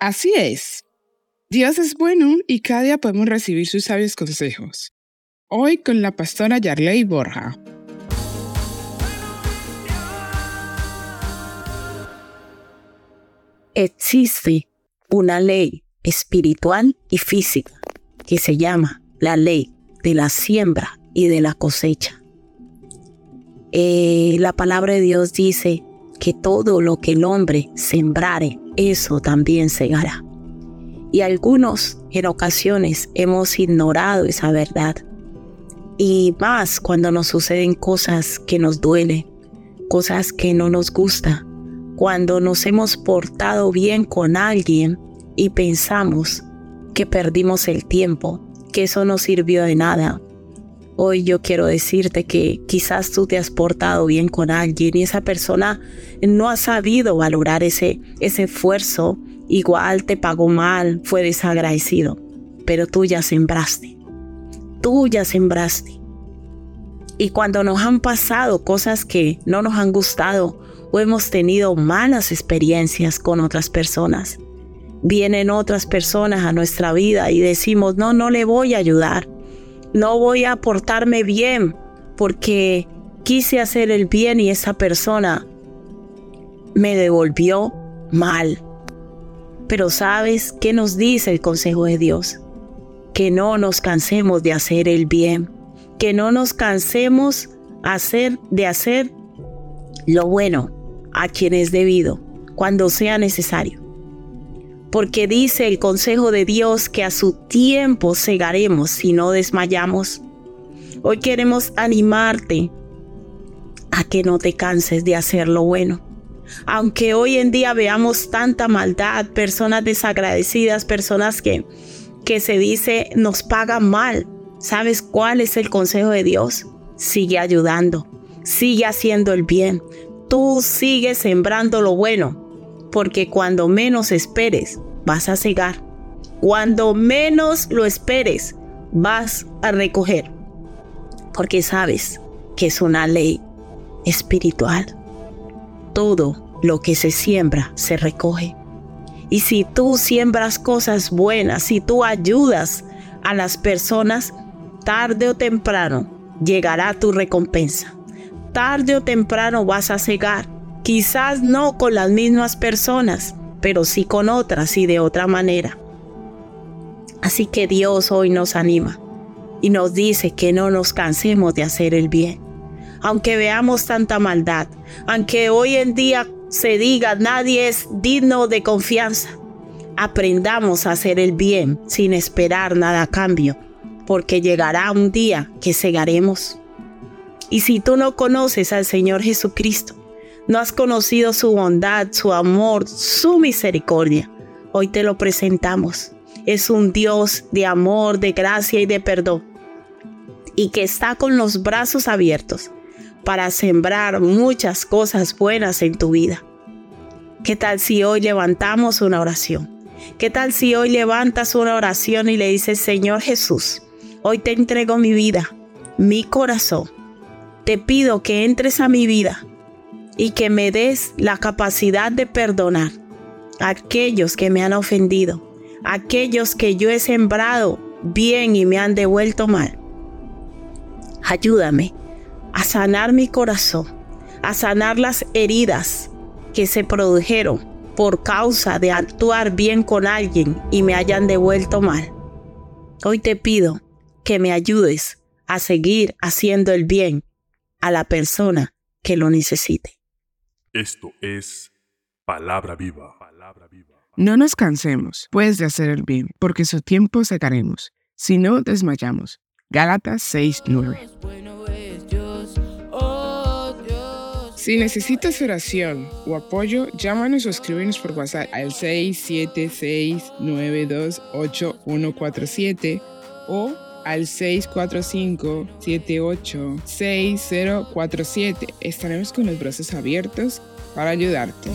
Así es. Dios es bueno y cada día podemos recibir sus sabios consejos. Hoy con la pastora Yarley Borja. Existe una ley espiritual y física que se llama la ley de la siembra y de la cosecha. Eh, la palabra de Dios dice que todo lo que el hombre sembrare, eso también segará. Y algunos en ocasiones hemos ignorado esa verdad. Y más cuando nos suceden cosas que nos duelen, cosas que no nos gustan, cuando nos hemos portado bien con alguien y pensamos que perdimos el tiempo, que eso no sirvió de nada. Hoy yo quiero decirte que quizás tú te has portado bien con alguien y esa persona no ha sabido valorar ese, ese esfuerzo, igual te pagó mal, fue desagradecido, pero tú ya sembraste, tú ya sembraste. Y cuando nos han pasado cosas que no nos han gustado o hemos tenido malas experiencias con otras personas, vienen otras personas a nuestra vida y decimos, no, no le voy a ayudar, no voy a portarme bien porque quise hacer el bien y esa persona me devolvió mal. Pero ¿sabes qué nos dice el consejo de Dios? Que no nos cansemos de hacer el bien, que no nos cansemos hacer, de hacer lo bueno a quien es debido cuando sea necesario porque dice el consejo de Dios que a su tiempo cegaremos si no desmayamos. Hoy queremos animarte a que no te canses de hacer lo bueno. Aunque hoy en día veamos tanta maldad, personas desagradecidas, personas que, que se dice nos pagan mal, ¿sabes cuál es el consejo de Dios? Sigue ayudando, sigue haciendo el bien, tú sigues sembrando lo bueno porque cuando menos esperes, vas a cegar. Cuando menos lo esperes, vas a recoger. Porque sabes que es una ley espiritual. Todo lo que se siembra se recoge. Y si tú siembras cosas buenas, si tú ayudas a las personas, tarde o temprano llegará tu recompensa. Tarde o temprano vas a cegar Quizás no con las mismas personas, pero sí con otras y de otra manera. Así que Dios hoy nos anima y nos dice que no nos cansemos de hacer el bien. Aunque veamos tanta maldad, aunque hoy en día se diga nadie es digno de confianza, aprendamos a hacer el bien sin esperar nada a cambio, porque llegará un día que cegaremos. Y si tú no conoces al Señor Jesucristo, no has conocido su bondad, su amor, su misericordia. Hoy te lo presentamos. Es un Dios de amor, de gracia y de perdón. Y que está con los brazos abiertos para sembrar muchas cosas buenas en tu vida. ¿Qué tal si hoy levantamos una oración? ¿Qué tal si hoy levantas una oración y le dices, Señor Jesús, hoy te entrego mi vida, mi corazón. Te pido que entres a mi vida y que me des la capacidad de perdonar a aquellos que me han ofendido, a aquellos que yo he sembrado bien y me han devuelto mal. Ayúdame a sanar mi corazón, a sanar las heridas que se produjeron por causa de actuar bien con alguien y me hayan devuelto mal. Hoy te pido que me ayudes a seguir haciendo el bien a la persona que lo necesite. Esto es palabra viva. No nos cansemos, pues, de hacer el bien, porque su tiempo sacaremos, si no desmayamos. Gálatas 6:9. Si necesitas oración o apoyo, llámanos o escríbenos por WhatsApp al 676-928-147 o al 645-786047. Estaremos con los brazos abiertos para ayudarte.